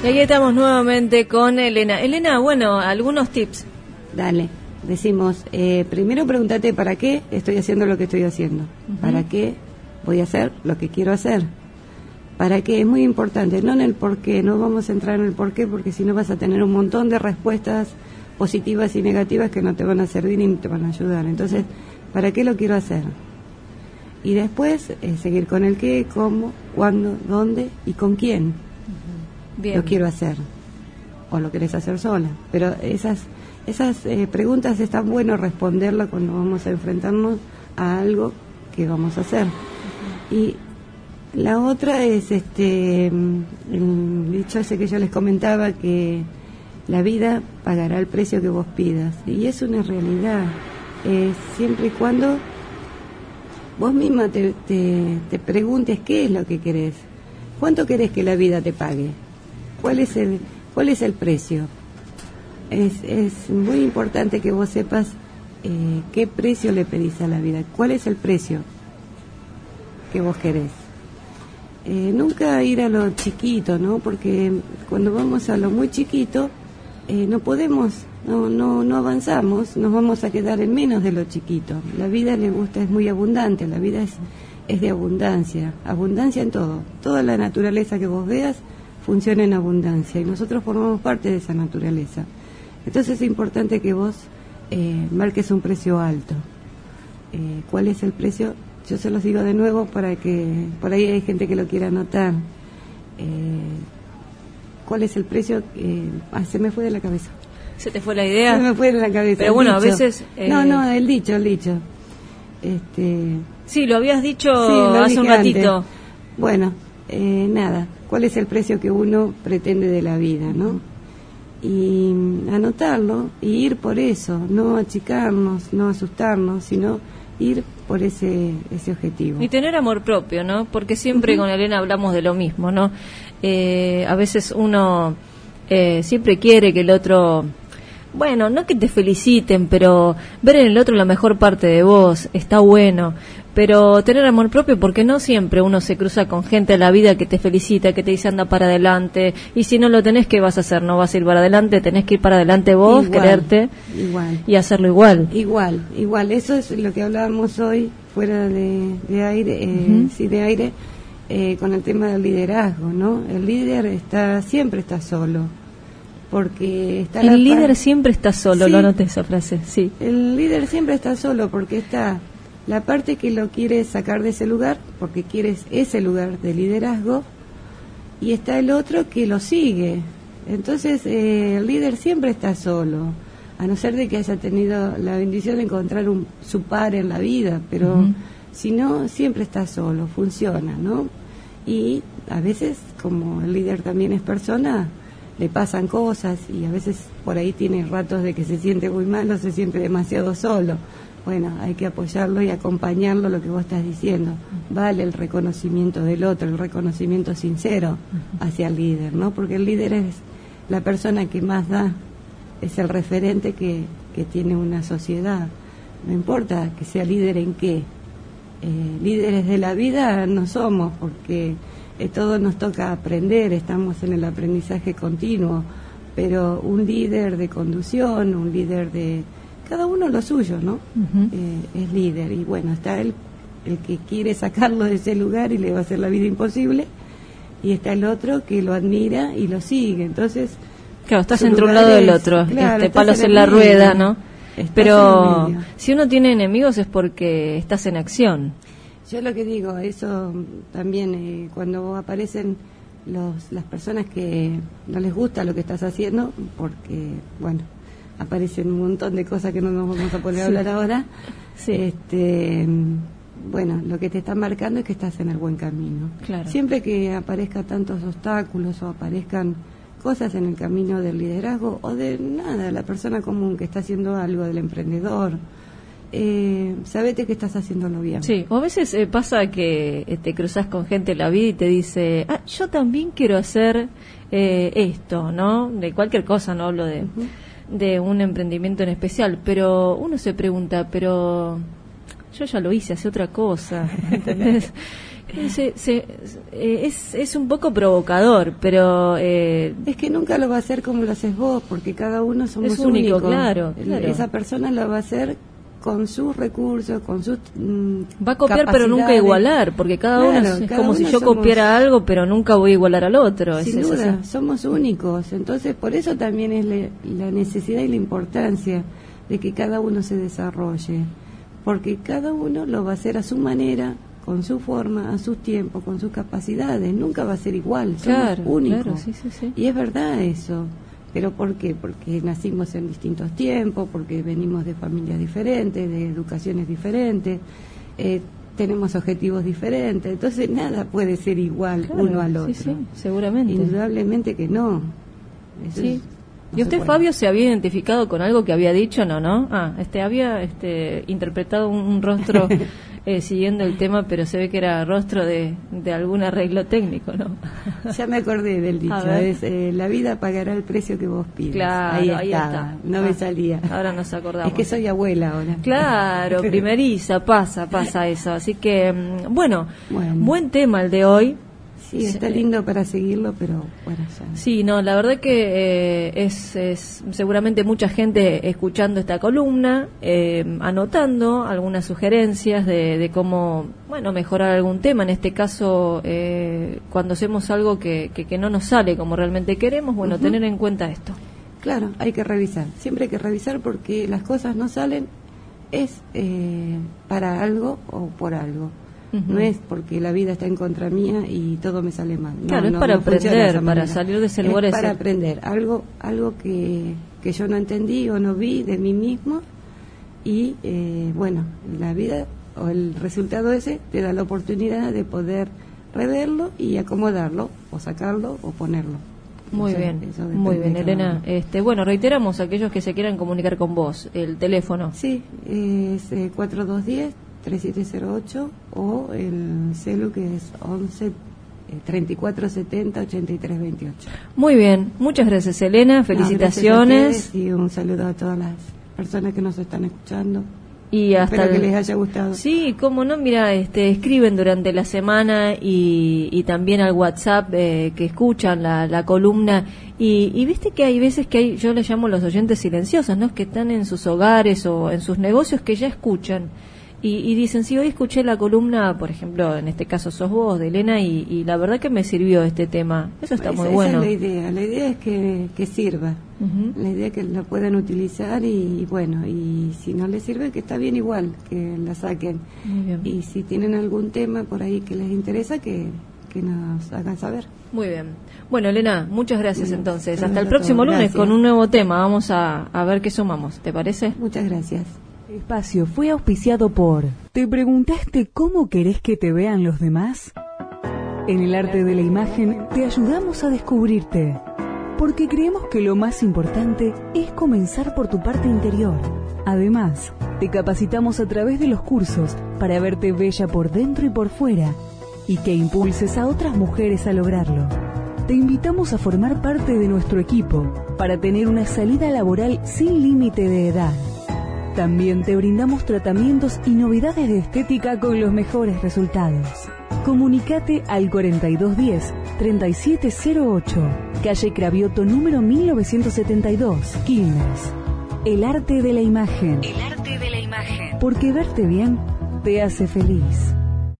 Y aquí estamos nuevamente con Elena. Elena, bueno, algunos tips. Dale, decimos, eh, primero pregúntate para qué estoy haciendo lo que estoy haciendo, para qué voy a hacer lo que quiero hacer, para qué es muy importante, no en el por qué, no vamos a entrar en el por qué porque si no vas a tener un montón de respuestas positivas y negativas que no te van a servir ni te van a ayudar. Entonces, ¿para qué lo quiero hacer? Y después eh, seguir con el qué, cómo, cuándo, dónde y con quién lo quiero hacer. O lo querés hacer sola. Pero esas, esas eh, preguntas están bueno responderlas cuando vamos a enfrentarnos a algo que vamos a hacer. Y la otra es este mm, el dicho ese que yo les comentaba que la vida pagará el precio que vos pidas. Y es una realidad. Eh, siempre y cuando vos misma te, te, preguntes qué es lo que querés. ¿Cuánto querés que la vida te pague? ¿Cuál es el, cuál es el precio? Es, es muy importante que vos sepas eh, qué precio le pedís a la vida. ¿Cuál es el precio que vos querés? Eh, nunca ir a lo chiquito, ¿no? Porque cuando vamos a lo muy chiquito, eh, no podemos, no, no, no avanzamos, nos vamos a quedar en menos de lo chiquito. La vida le gusta, es muy abundante, la vida es, es de abundancia, abundancia en todo. Toda la naturaleza que vos veas funciona en abundancia y nosotros formamos parte de esa naturaleza. Entonces es importante que vos eh, marques un precio alto. Eh, ¿Cuál es el precio? Yo se los digo de nuevo para que por ahí hay gente que lo quiera anotar. Eh, cuál es el precio. Eh, ah, se me fue de la cabeza. ¿Se te fue la idea? Se me fue de la cabeza. Pero bueno, a veces... No, no, el dicho, el dicho. Este... Sí, lo habías dicho hace un ratito. Bueno, eh, nada, ¿cuál es el precio que uno pretende de la vida, no? Y anotarlo y ir por eso, no achicarnos, no asustarnos, sino ir por ese, ese objetivo. Y tener amor propio, ¿no? Porque siempre con Elena hablamos de lo mismo, ¿no? Eh, a veces uno eh, siempre quiere que el otro, bueno, no que te feliciten, pero ver en el otro la mejor parte de vos, está bueno. Pero tener amor propio, porque no siempre uno se cruza con gente de la vida que te felicita, que te dice anda para adelante. Y si no lo tenés, ¿qué vas a hacer? No vas a ir para adelante, tenés que ir para adelante vos, quererte y hacerlo igual. Igual, igual. Eso es lo que hablábamos hoy, fuera de, aire, eh, sí, de aire eh, con el tema del liderazgo, ¿no? El líder está siempre está solo, porque está el líder siempre está solo, lo anoté esa frase, sí. El líder siempre está solo porque está la parte que lo quiere sacar de ese lugar, porque quieres ese lugar de liderazgo, y está el otro que lo sigue. Entonces eh, el líder siempre está solo, a no ser de que haya tenido la bendición de encontrar un, su par en la vida, pero si no, siempre está solo, funciona, ¿no? Y a veces, como el líder también es persona, le pasan cosas y a veces por ahí tiene ratos de que se siente muy mal o se siente demasiado solo. Bueno, hay que apoyarlo y acompañarlo, lo que vos estás diciendo. Vale el reconocimiento del otro, el reconocimiento sincero hacia el líder, ¿no? Porque el líder es la persona que más da, es el referente que, que tiene una sociedad. No importa que sea líder en qué, eh, líderes de la vida no somos, porque eh, todo nos toca aprender, estamos en el aprendizaje continuo, pero un líder de conducción, un líder de... Cada uno lo suyo, ¿no? Eh, es líder y bueno, está el, el que quiere sacarlo de ese lugar y le va a hacer la vida imposible, y está el otro que lo admira y lo sigue, entonces... Claro, estás entre un lado del otro, este, palos en, la rueda, ¿no? Pero si uno tiene enemigos es porque estás en acción. Yo lo que digo, eso también eh, cuando aparecen los, las personas que no les gusta lo que estás haciendo, porque, bueno, aparecen un montón de cosas que no nos vamos a poder hablar ahora, este, bueno, lo que te está marcando es que estás en el buen camino. Siempre que aparezcan tantos obstáculos o aparezcan cosas en el camino del liderazgo o de nada, la persona común que está haciendo algo, del emprendedor. Eh, sabete que estás haciéndolo bien. Sí, o a veces eh, pasa que eh, te cruzas con gente en la vida y te dice, ah, yo también quiero hacer eh, esto, ¿no? De cualquier cosa, no hablo de, de un emprendimiento en especial, pero uno se pregunta, pero yo ya lo hice, hace otra cosa, ¿entendés? Se- se- eh, es, es un poco provocador, pero eh, Es que nunca lo va a hacer como lo haces vos, porque cada uno somos Es único, únicos. claro, claro. Esa persona lo va a hacer con sus recursos, con sus mm, va a copiar pero nunca igualar, porque cada uno Claro, es, es cada como si yo somos- copiara algo, pero nunca voy a igualar al otro. Sin es duda, somos únicos. Entonces, por eso también es le- la necesidad y la importancia de que cada uno se desarrolle. Porque cada uno lo va a hacer a su manera, con su forma, a sus tiempos, con sus capacidades. Nunca va a ser igual. Somos Claro, únicos. claro, sí, sí, sí. Y es verdad eso. ¿Pero por qué? Porque nacimos en distintos tiempos, porque venimos de familias diferentes, de educaciones diferentes, eh, tenemos objetivos diferentes. Entonces, nada puede ser igual Claro, uno al otro. Sí, sí, seguramente. Indudablemente que no. Eso Sí. es- no ¿Y usted, puede. Fabio, se había identificado con algo que había dicho, no, no? Ah, este, había este, interpretado un, un rostro eh, siguiendo el tema, pero se ve que era rostro de, de algún arreglo técnico, ¿no? Ya me acordé del dicho, es eh, la vida pagará el precio que vos pides. Claro, ahí, ahí estaba, está. no Ah, me salía. Ahora nos acordamos. Es que soy abuela ahora. Claro, primeriza, pasa, pasa eso. Así que, mm, bueno, Bueno. buen tema el de hoy. Sí, está lindo para seguirlo, pero bueno, ya. Sí, no, la verdad que eh, es, es seguramente mucha gente escuchando esta columna, eh, anotando algunas sugerencias de, de cómo, bueno, mejorar algún tema. En este caso, eh, cuando hacemos algo que, que, que no nos sale como realmente queremos, bueno, tener en cuenta esto. Claro, hay que revisar. Siempre hay que revisar porque las cosas no salen es eh, para algo o por algo. No es porque la vida está en contra mía y todo me sale mal. No, Claro, es para no aprender, para salir de ese Es lugar ese- para aprender algo, algo que, que yo no entendí o no vi de mí mismo y eh, bueno, la vida o el resultado ese te da la oportunidad de poder reverlo y acomodarlo o sacarlo o ponerlo. Muy bien, muy bien, Elena. Este, bueno, reiteramos a aquellos que se quieran comunicar con vos, el teléfono. Sí, es eh, 4210-3708 o el celu que es 11 eh, 3470 8328. Muy bien, muchas gracias, Elena. Felicitaciones. y un saludo a todas las personas que nos están escuchando. y hasta Espero que les haya gustado. Sí, cómo no, mira, este, escriben durante la semana y, y también al WhatsApp eh, que escuchan la, la columna y, y viste que hay veces que hay, yo les llamo los oyentes silenciosos, ¿no? Que están en sus hogares o en sus negocios que ya escuchan y, y dicen, sí, hoy escuché la columna, por ejemplo, en este caso sos vos, de Elena, y, y la verdad que me sirvió este tema. Eso está Esa- muy esa bueno. es la idea. La idea es que, que sirva. La idea es que la puedan utilizar y, bueno, y si no les sirve, que está bien igual, que la saquen. Y si tienen algún tema por ahí que les interesa, que, que nos hagan saber. Muy bien. Bueno, Elena, muchas gracias Bueno, entonces. Hasta el próximo lunes Gracias. con un nuevo tema. Vamos a, a ver qué sumamos. ¿Te parece? Muchas gracias. Espacio fue auspiciado por ¿Te preguntaste cómo querés que te vean los demás? En el arte de la imagen te ayudamos a descubrirte, porque creemos que lo más importante es comenzar por tu parte interior. Además, te capacitamos a través de los cursos para verte bella por dentro y por fuera y que impulses a otras mujeres a lograrlo. Te invitamos a formar parte de nuestro equipo para tener una salida laboral sin límite de edad. También te brindamos tratamientos y novedades de estética con los mejores resultados. Comunicate al 4210-3708, calle Cravioto número 1972, Quilmes. El arte de la imagen. El arte de la imagen. Porque verte bien te hace feliz.